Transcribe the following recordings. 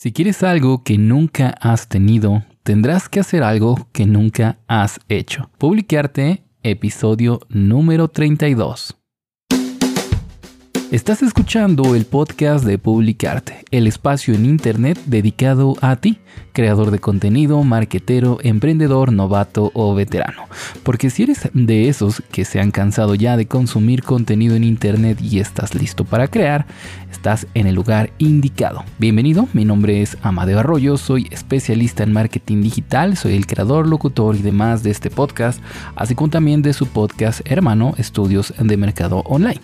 Si quieres algo que nunca has tenido, tendrás que hacer algo que nunca has hecho. Publicarte, episodio número 32. Estás escuchando el podcast de Publicarte, el espacio en Internet dedicado a ti, creador de contenido, marquetero, emprendedor, novato o veterano. Porque si eres de esos que se han cansado ya de consumir contenido en Internet y estás listo para crear, estás en el lugar indicado. Bienvenido, mi nombre es Amadeo Arroyo, soy especialista en marketing digital, soy el creador, locutor y demás de este podcast, así como también de su podcast hermano Estudios de Mercado Online.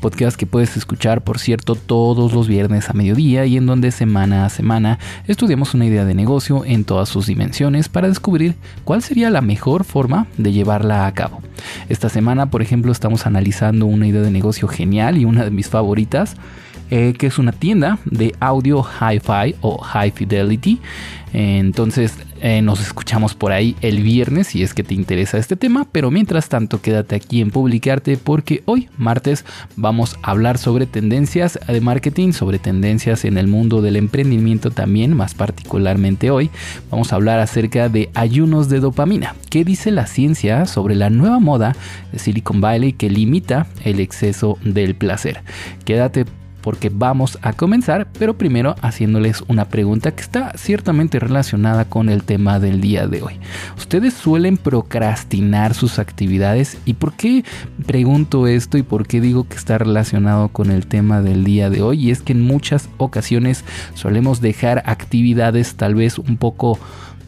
Podcast que puedes escuchar, por cierto, todos los viernes a mediodía y en donde semana a semana estudiamos una idea de negocio en todas sus dimensiones para descubrir cuál sería la mejor forma de llevarla a cabo. Esta semana, por ejemplo, estamos analizando una idea de negocio genial y una de mis favoritas eh, que es una tienda de audio hi-fi o high fidelity. Entonces eh, nos escuchamos por ahí el viernes si es que te interesa este tema, pero mientras tanto quédate aquí en Publicarte porque hoy martes vamos a hablar sobre tendencias de marketing, sobre tendencias en el mundo del emprendimiento también, más particularmente hoy vamos a hablar acerca de ayunos de dopamina. ¿Qué dice la ciencia sobre la nueva moda de Silicon Valley que limita el exceso del placer? Quédate porque vamos a comenzar, pero primero haciéndoles una pregunta que está ciertamente relacionada con el tema del día de hoy. ¿Ustedes suelen procrastinar sus actividades? ¿Y por qué pregunto esto y por qué digo que está relacionado con el tema del día de hoy? Y es que en muchas ocasiones solemos dejar actividades tal vez un poco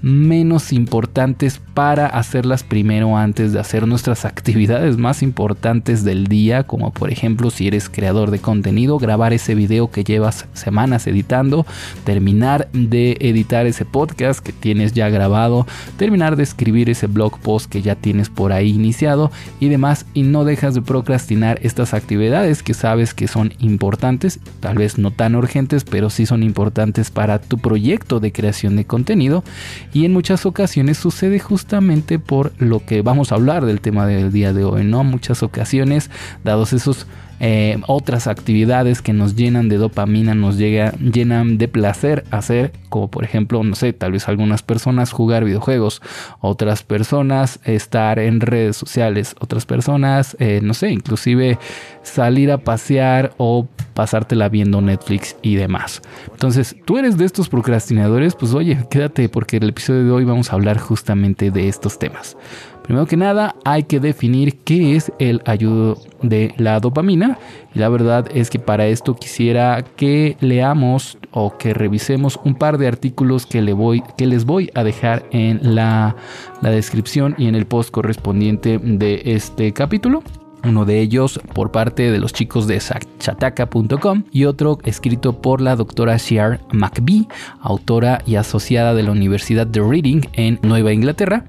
menos importantes para hacerlas primero antes de hacer nuestras actividades más importantes del día, como por ejemplo si eres creador de contenido, grabar ese video que llevas semanas editando, terminar de editar ese podcast que tienes ya grabado, terminar de escribir ese blog post que ya tienes por ahí iniciado y demás y no dejas de procrastinar estas actividades que sabes que son importantes, tal vez no tan urgentes, pero sí son importantes para tu proyecto de creación de contenido y en muchas ocasiones sucede justamente por lo que vamos a hablar del tema del día de hoy, ¿no? Muchas ocasiones, dados esos eh, otras actividades que nos llenan de dopamina, nos llega, llenan de placer hacer, como por ejemplo, no sé, tal vez algunas personas jugar videojuegos, otras personas estar en redes sociales, otras personas, eh, no sé, inclusive salir a pasear o pasártela viendo Netflix y demás. Entonces, tú eres de estos procrastinadores, pues oye, quédate porque el episodio de hoy vamos a hablar justamente de estos temas. Primero que nada, hay que definir qué es el ayudo de la dopamina. Y la verdad es que para esto quisiera que leamos o que revisemos un par de artículos que, le voy, que les voy a dejar en la, la descripción y en el post correspondiente de este capítulo uno de ellos por parte de los chicos de chataka.com y otro escrito por la doctora Shear McBee, autora y asociada de la Universidad de Reading en Nueva Inglaterra,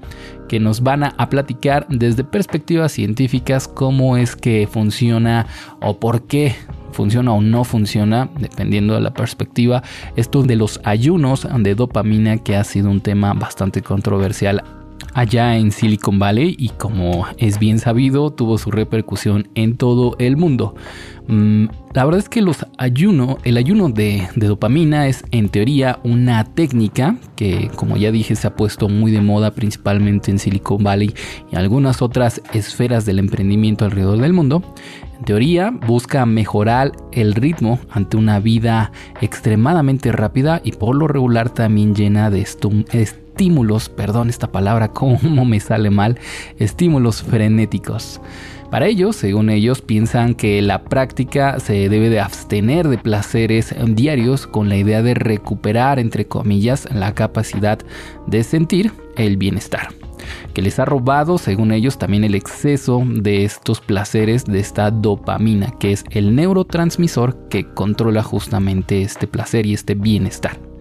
que nos van a, platicar desde perspectivas científicas cómo es que funciona o por qué funciona o no funciona, dependiendo de la perspectiva, esto de los ayunos de dopamina que ha sido un tema bastante controversial allá en Silicon Valley y como es bien sabido tuvo su repercusión en todo el mundo. Mm, la verdad es que los ayuno, el ayuno de, de, dopamina es en teoría una técnica que como ya dije se ha puesto muy de moda principalmente en Silicon Valley y algunas otras esferas del emprendimiento alrededor del mundo. En teoría busca mejorar el ritmo ante una vida extremadamente rápida y por lo regular también llena de estímulos, perdón esta palabra, cómo me sale mal, estímulos frenéticos. Para ellos, según ellos, piensan que la práctica se debe de abstener de placeres diarios con la idea de recuperar, entre comillas, la capacidad de sentir el bienestar que les ha robado, según ellos, también el exceso de estos placeres, de esta dopamina, que es el neurotransmisor que controla justamente este placer y este bienestar.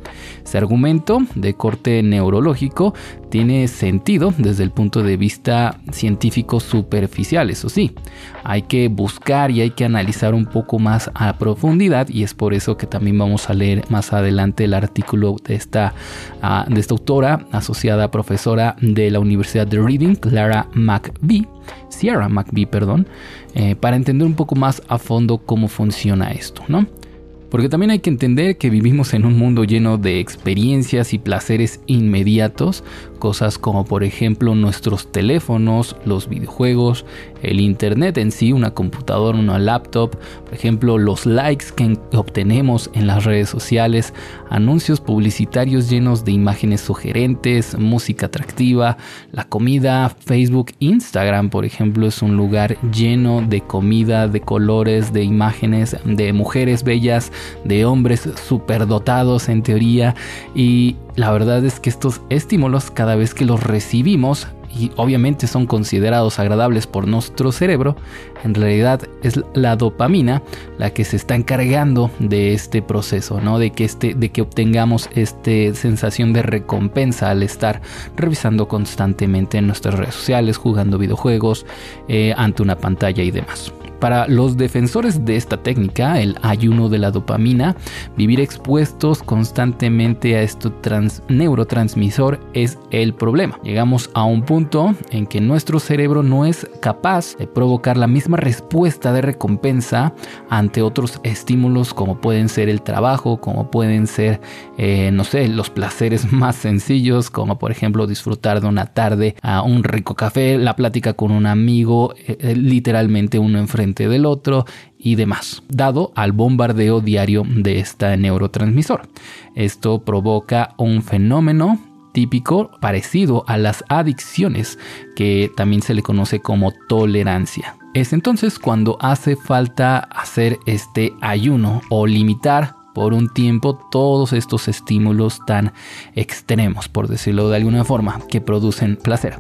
Ese argumento de corte neurológico tiene sentido desde el punto de vista científico superficial, eso sí. Hay que buscar y hay que analizar un poco más a profundidad y es por eso que también vamos a leer más adelante el artículo de esta, ah, de esta autora asociada profesora de la Universidad de Reading, Clara McVie, Sierra McVie, perdón, eh, para entender un poco más a fondo cómo funciona esto, ¿no? Porque también hay que entender que vivimos en un mundo lleno de experiencias y placeres inmediatos, cosas como por ejemplo nuestros teléfonos, los videojuegos, el internet en sí, una computadora, una laptop, por ejemplo los likes que obtenemos en las redes sociales, anuncios publicitarios llenos de imágenes sugerentes, música atractiva, la comida, Facebook, Instagram por ejemplo es un lugar lleno de comida, de colores, de imágenes, de mujeres bellas, de hombres superdotados en teoría y la verdad es que estos estímulos cada vez que los recibimos y obviamente son considerados agradables por nuestro cerebro, en realidad es la dopamina la que se está encargando de este proceso, ¿no? De que este, de que obtengamos esta sensación de recompensa al estar revisando constantemente en nuestras redes sociales, jugando videojuegos, eh, ante una pantalla y demás. Para los defensores de esta técnica, el ayuno de la dopamina, vivir expuestos constantemente a este neurotransmisor es el problema. Llegamos a un punto en que nuestro cerebro no es capaz de provocar la misma respuesta de recompensa ante otros estímulos como pueden ser el trabajo, como pueden ser, eh, no sé, los placeres más sencillos, como por ejemplo disfrutar de una tarde a un rico café, la plática con un amigo, eh, eh, literalmente uno del otro y demás, dado al bombardeo diario de este neurotransmisor. Esto provoca un fenómeno típico parecido a las adicciones, que también se le conoce como tolerancia. Es entonces cuando hace falta hacer este ayuno o limitar por un tiempo todos estos estímulos tan extremos, por decirlo de alguna forma, que producen placer.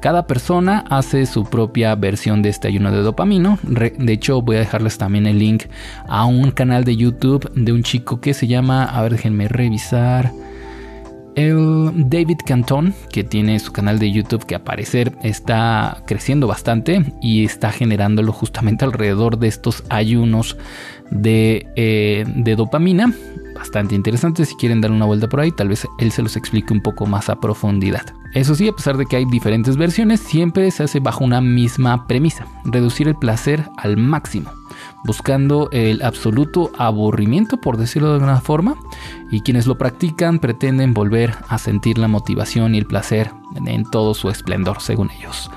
Cada persona hace su propia versión de este ayuno de dopamina. De hecho, voy a dejarles también el link a un canal de YouTube de un chico que se llama, a ver, déjenme revisar. El David Canton, que tiene su canal de YouTube que a parecer está creciendo bastante y está generándolo justamente alrededor de estos ayunos de, eh, de dopamina. Bastante interesante, si quieren dar una vuelta por ahí, tal vez él se los explique un poco más a profundidad. Eso sí, a pesar de que hay diferentes versiones, siempre se hace bajo una misma premisa, reducir el placer al máximo buscando el absoluto aburrimiento, por decirlo de alguna forma, y quienes lo practican pretenden volver a sentir la motivación y el placer en todo su esplendor, según ellos.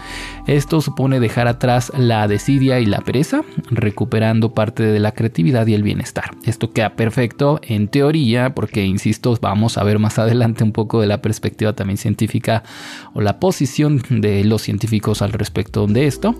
Esto supone dejar atrás la desidia y la pereza, recuperando parte de la creatividad y el bienestar. Esto queda perfecto en teoría, porque, insisto, vamos a ver más adelante un poco de la perspectiva también científica o la posición de los científicos al respecto de esto.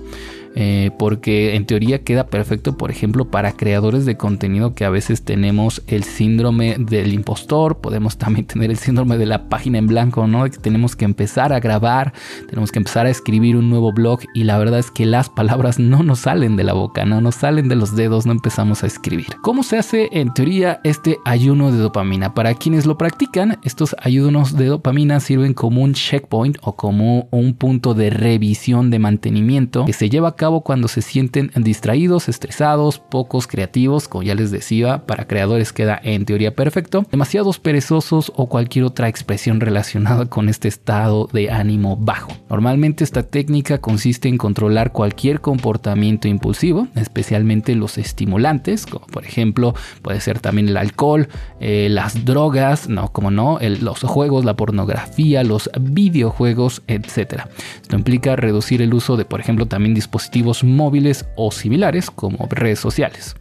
Eh, porque en teoría queda perfecto, por ejemplo, para creadores de contenido que a veces tenemos el síndrome del impostor, podemos también tener el síndrome de la página en blanco, ¿no? Que tenemos que empezar a grabar, tenemos que empezar a escribir un nuevo blog y la verdad es que las palabras no nos salen de la boca, no nos salen de los dedos, no empezamos a escribir. ¿Cómo se hace en teoría este ayuno de dopamina? Para quienes lo practican, estos ayunos de dopamina sirven como un checkpoint o como un punto de revisión de mantenimiento que se lleva a cabo cuando se sienten distraídos, estresados, pocos creativos, como ya les decía, para creadores queda en teoría perfecto, demasiados perezosos o cualquier otra expresión relacionada con este estado de ánimo bajo. Normalmente esta técnica consiste en controlar cualquier comportamiento impulsivo, especialmente los estimulantes, como por ejemplo puede ser también el alcohol, eh, las drogas, no, como no, los juegos, la pornografía, los videojuegos, etc. Esto implica reducir el uso de, por ejemplo, también dispositivos móviles o similares como redes sociales.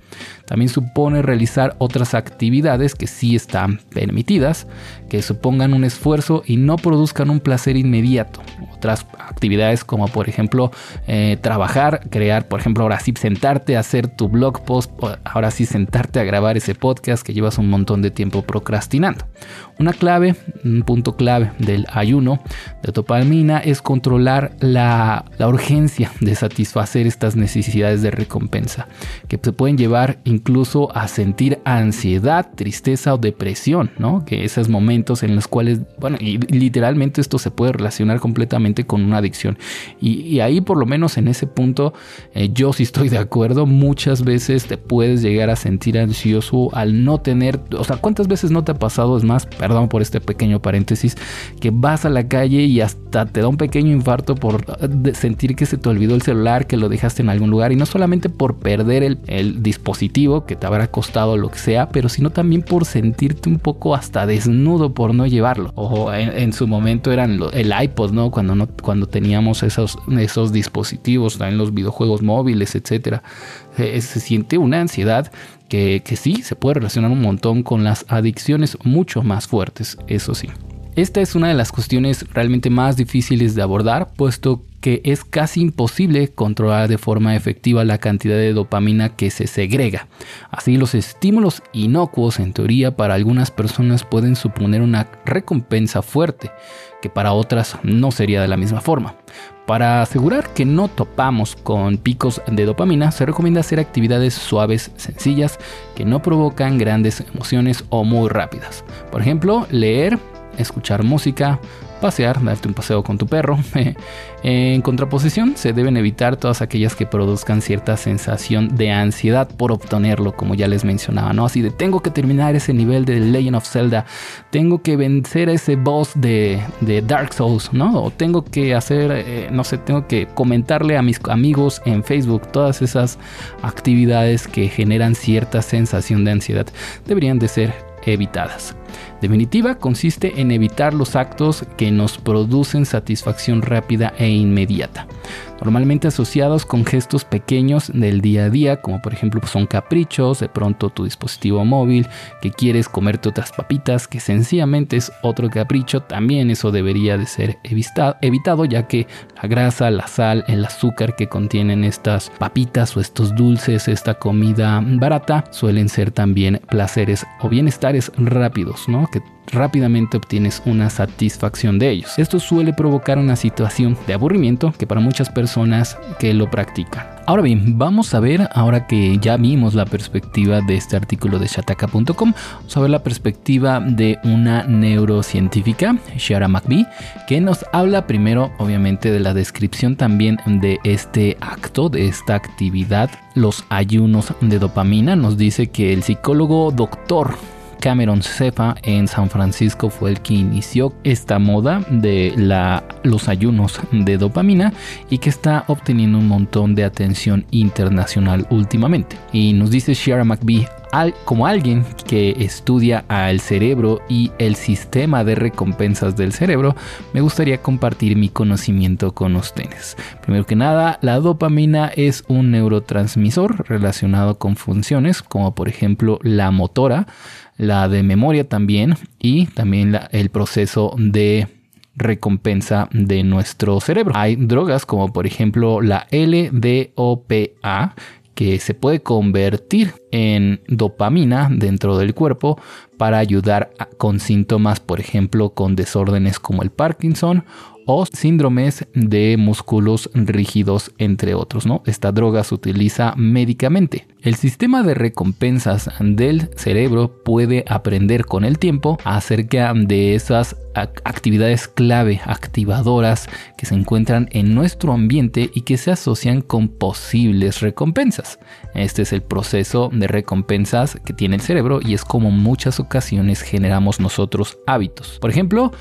También supone realizar otras actividades que sí están permitidas, que supongan un esfuerzo y no produzcan un placer inmediato. Otras actividades como por ejemplo eh, trabajar, crear, por ejemplo, ahora sí sentarte a hacer tu blog post, ahora sí sentarte a grabar ese podcast que llevas un montón de tiempo procrastinando. Una clave, un punto clave del ayuno de dopamina es controlar la, la urgencia de satisfacer estas necesidades de recompensa que se pueden llevar a sentir ansiedad, tristeza o depresión, ¿no? Que esos momentos en los cuales, bueno, y literalmente esto se puede relacionar completamente con una adicción. Y, ahí por lo menos en ese punto eh, yo sí estoy de acuerdo, muchas veces te puedes llegar a sentir ansioso al no tener, o sea, ¿cuántas veces no te ha pasado? Es más, perdón por este pequeño paréntesis, que vas a la calle y hasta te da un pequeño infarto por eh, sentir que se te olvidó el celular, que lo dejaste en algún lugar y no solamente por perder el, dispositivo que te habrá costado lo que sea, pero sino también por sentirte un poco hasta desnudo por no llevarlo. O en, su momento eran el iPod, ¿no? Cuando, no, cuando teníamos esos, esos dispositivos, en los videojuegos móviles, etcétera. se siente una ansiedad que, que sí se puede relacionar un montón con las adicciones mucho más fuertes, eso sí. Esta es una de las cuestiones realmente más difíciles de abordar, puesto que es casi imposible controlar de forma efectiva la cantidad de dopamina que se segrega. Así los estímulos inocuos en teoría para algunas personas pueden suponer una recompensa fuerte, que para otras no sería de la misma forma. Para asegurar que no topamos con picos de dopamina, se recomienda hacer actividades suaves, sencillas, que no provocan grandes emociones o muy rápidas. Por ejemplo, leer, escuchar música, pasear, darte un paseo con tu perro. en contraposición, se deben evitar todas aquellas que produzcan cierta sensación de ansiedad por obtenerlo, como ya les mencionaba, ¿no? Así de tengo que terminar ese nivel de Legend of Zelda, tengo que vencer a ese boss de, Dark Souls, ¿no? O tengo que hacer, eh, no sé, tengo que comentarle a mis amigos en Facebook todas esas actividades que generan cierta sensación de ansiedad. Deberían de ser evitadas. Definitiva consiste en evitar los actos que nos producen satisfacción rápida e inmediata normalmente asociados con gestos pequeños del día a día, como por ejemplo pues, son caprichos, de pronto tu dispositivo móvil, que quieres comerte otras papitas, que sencillamente es otro capricho, también eso debería de ser evitado, ya que la grasa, la sal, el azúcar que contienen estas papitas o estos dulces, esta comida barata, suelen ser también placeres o bienestares rápidos, ¿no? Que rápidamente obtienes una satisfacción de ellos. Esto suele provocar una situación de aburrimiento que para muchas personas que lo practican. Ahora bien, vamos a ver, ahora que ya vimos la perspectiva de este artículo de shataka.com, vamos a ver la perspectiva de una neurocientífica, Shara McBee, que nos habla primero, obviamente, de la descripción también de este acto, de esta actividad, los ayunos de dopamina. Nos dice que el psicólogo doctor Cameron Cefa en San Francisco fue el que inició esta moda de los ayunos de dopamina y que está obteniendo un montón de atención internacional últimamente. Y nos dice Shara McBee, como alguien que estudia al cerebro y el sistema de recompensas del cerebro, me gustaría compartir mi conocimiento con ustedes. Primero que nada, la dopamina es un neurotransmisor relacionado con funciones como por ejemplo la motora, la de memoria también y también el proceso de recompensa de nuestro cerebro. Hay drogas como por ejemplo la LDOPA que se puede convertir en dopamina dentro del cuerpo para ayudar con síntomas, por ejemplo, con desórdenes como el Parkinson o síndromes de músculos rígidos, entre otros. ¿no? Esta droga se utiliza médicamente. El sistema de recompensas del cerebro puede aprender con el tiempo acerca de esas actividades clave activadoras que se encuentran en nuestro ambiente y que se asocian con posibles recompensas. Este es el proceso de recompensas que tiene el cerebro y es como muchas ocasiones generamos nosotros hábitos. Por ejemplo,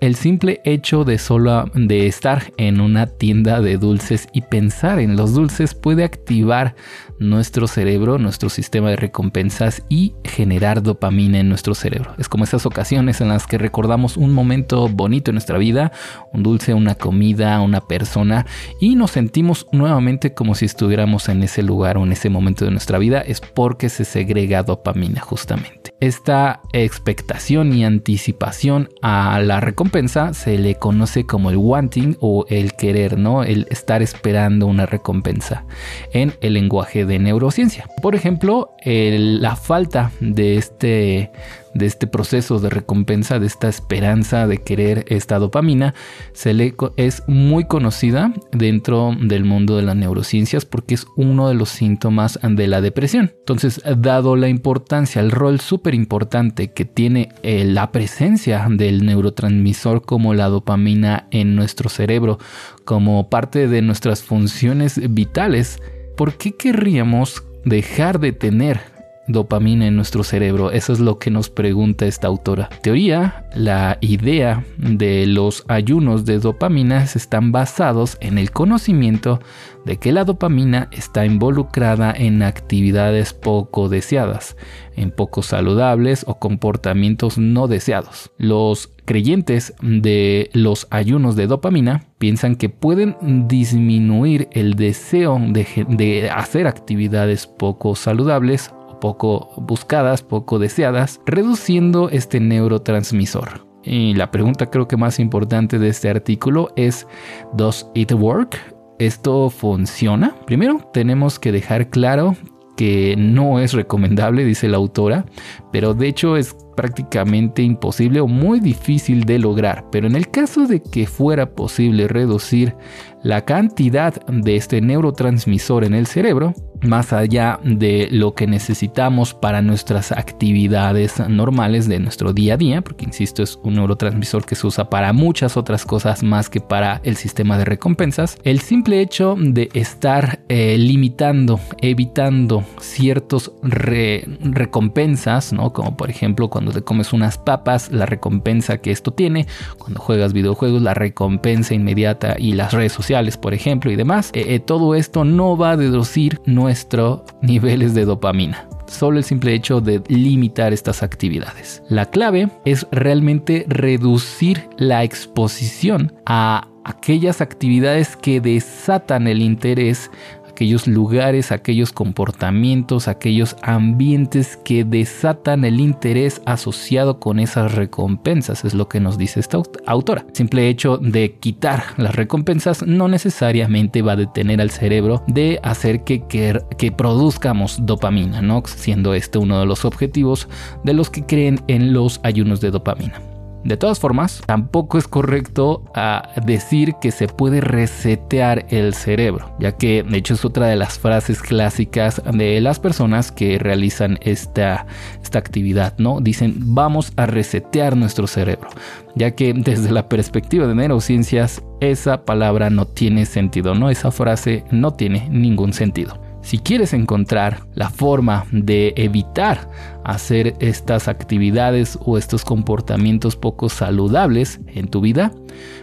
el simple hecho de solo de estar en una tienda de dulces y pensar en los dulces puede activar nuestro cerebro, nuestro sistema de recompensas y generar dopamina en nuestro cerebro. Es como esas ocasiones en las que recordamos un momento bonito en nuestra vida, un dulce, una comida, una persona y nos sentimos nuevamente como si estuviéramos en ese lugar o en ese momento de nuestra vida, es porque se segrega dopamina justamente. Esta expectación y anticipación a la recompensa se le conoce como el wanting o el querer, ¿no? El estar esperando una recompensa en el lenguaje de neurociencia. Por ejemplo, la falta de este de este proceso de recompensa, de esta esperanza de querer esta dopamina, se le, es muy conocida dentro del mundo de las neurociencias porque es uno de los síntomas de la depresión. Entonces, dado la importancia, el rol súper importante que tiene eh, la presencia del neurotransmisor como la dopamina en nuestro cerebro, como parte de nuestras funciones vitales, ¿por qué querríamos dejar de tener dopamina en nuestro cerebro? Eso es lo que nos pregunta esta autora. teoría, la idea de los ayunos de dopamina están basados en el conocimiento de que la dopamina está involucrada en actividades poco deseadas, en poco saludables o comportamientos no deseados. Los creyentes de los ayunos de dopamina piensan que pueden disminuir el deseo de, hacer actividades poco saludables poco buscadas, poco deseadas, reduciendo este neurotransmisor. Y la pregunta creo que más importante de este artículo es, ¿Does it work? ¿Esto funciona? Primero tenemos que dejar claro que no es recomendable, dice la autora, pero de hecho es prácticamente imposible o muy difícil de lograr. Pero en el caso de que fuera posible reducir la cantidad de este neurotransmisor en el cerebro, más allá de lo que necesitamos para nuestras actividades normales de nuestro día a día, porque insisto, es un neurotransmisor que se usa para muchas otras cosas más que para el sistema de recompensas, el simple hecho de estar eh, limitando, evitando ciertos recompensas, ¿no? como por ejemplo cuando te comes unas papas, la recompensa que esto tiene, cuando juegas videojuegos, la recompensa inmediata y las redes sociales, por ejemplo, y demás, eh, eh, todo esto no va a deducir, nuestros niveles de dopamina. Solo el simple hecho de limitar estas actividades. La clave es realmente reducir la exposición a aquellas actividades que desatan el interés aquellos lugares, aquellos comportamientos, aquellos ambientes que desatan el interés asociado con esas recompensas, es lo que nos dice esta autora. Simple hecho de quitar las recompensas no necesariamente va a detener al cerebro de hacer que, que, que produzcamos dopamina, ¿no? siendo este uno de los objetivos de los que creen en los ayunos de dopamina. De todas formas, tampoco es correcto ah, decir que se puede resetear el cerebro, ya que de hecho es otra de las frases clásicas de las personas que realizan esta, esta actividad, ¿no? Dicen, vamos a resetear nuestro cerebro, ya que desde la perspectiva de neurociencias, esa palabra no tiene sentido, ¿no? Esa frase no tiene ningún sentido. Si quieres encontrar la forma de evitar hacer estas actividades o estos comportamientos poco saludables en tu vida,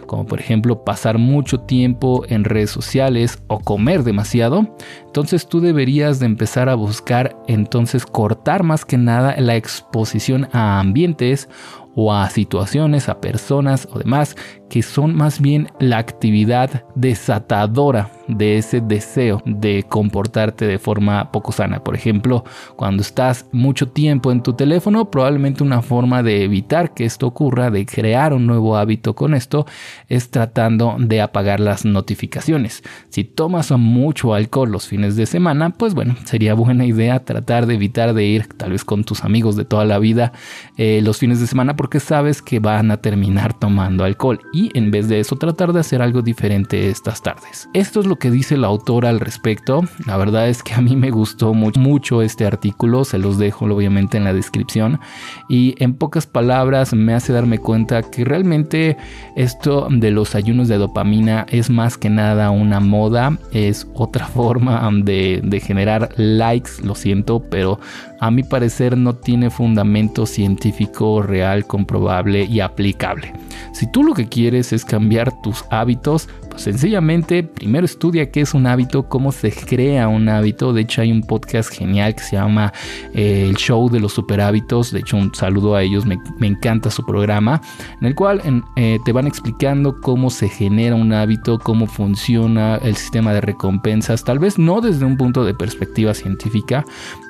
como por ejemplo pasar mucho tiempo en redes sociales o comer demasiado, entonces tú deberías de empezar a buscar entonces cortar más que nada la exposición a ambientes o a situaciones, a personas o demás que son más bien la actividad desatadora de ese deseo de comportarte de forma poco sana. Por ejemplo, cuando estás mucho tiempo en tu teléfono, probablemente una forma de evitar que esto ocurra, de crear un nuevo hábito con esto, es tratando de apagar las notificaciones. Si tomas mucho alcohol los fines de semana, pues bueno, sería buena idea tratar de evitar de ir tal vez con tus amigos de toda la vida eh, los fines de semana porque sabes que van a terminar tomando alcohol y en vez de eso tratar de hacer algo diferente estas tardes. Esto es lo que dice la autora al respecto. La verdad es que a mí me gustó mucho, este artículo, se los dejo obviamente en la descripción y en pocas palabras me hace darme cuenta que realmente esto de los ayunos de dopamina es más que nada una moda, es otra forma de generar likes, lo siento, pero a mi parecer no tiene fundamento científico real, comprobable y aplicable. Si tú lo que quieres es cambiar tus hábitos, pues sencillamente primero estudia qué es un hábito, cómo se crea un hábito. De hecho hay un podcast genial que se llama eh, El Show de los Super Hábitos. De hecho un saludo a ellos, me, encanta su programa, en el cual eh, te van explicando cómo se genera un hábito, cómo funciona el sistema de recompensas, tal vez no desde un punto de perspectiva científica,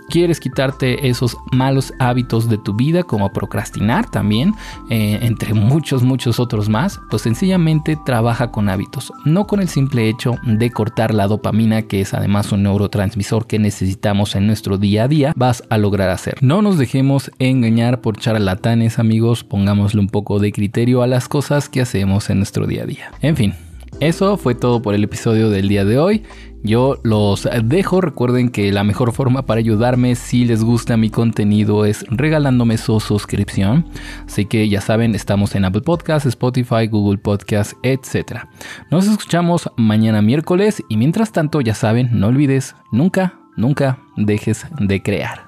quieres quitarte esos malos hábitos de tu vida como procrastinar también, eh, entre muchos, muchos otros más, pues sencillamente trabaja con hábitos, no con el simple hecho de cortar la dopamina, que es además un neurotransmisor que necesitamos en nuestro día a día, vas a lograr hacer. No nos dejemos engañar por charlatanes amigos, pongámosle un poco de criterio a las cosas que hacemos en nuestro día a día. En fin, eso fue todo por el episodio del día de hoy. Yo los dejo. Recuerden que la mejor forma para ayudarme si les gusta mi contenido es regalándome su suscripción. Así que ya saben, estamos en Apple Podcasts, Spotify, Google Podcasts, etc. Nos escuchamos mañana miércoles y mientras tanto ya saben, no olvides, nunca, nunca dejes de crear.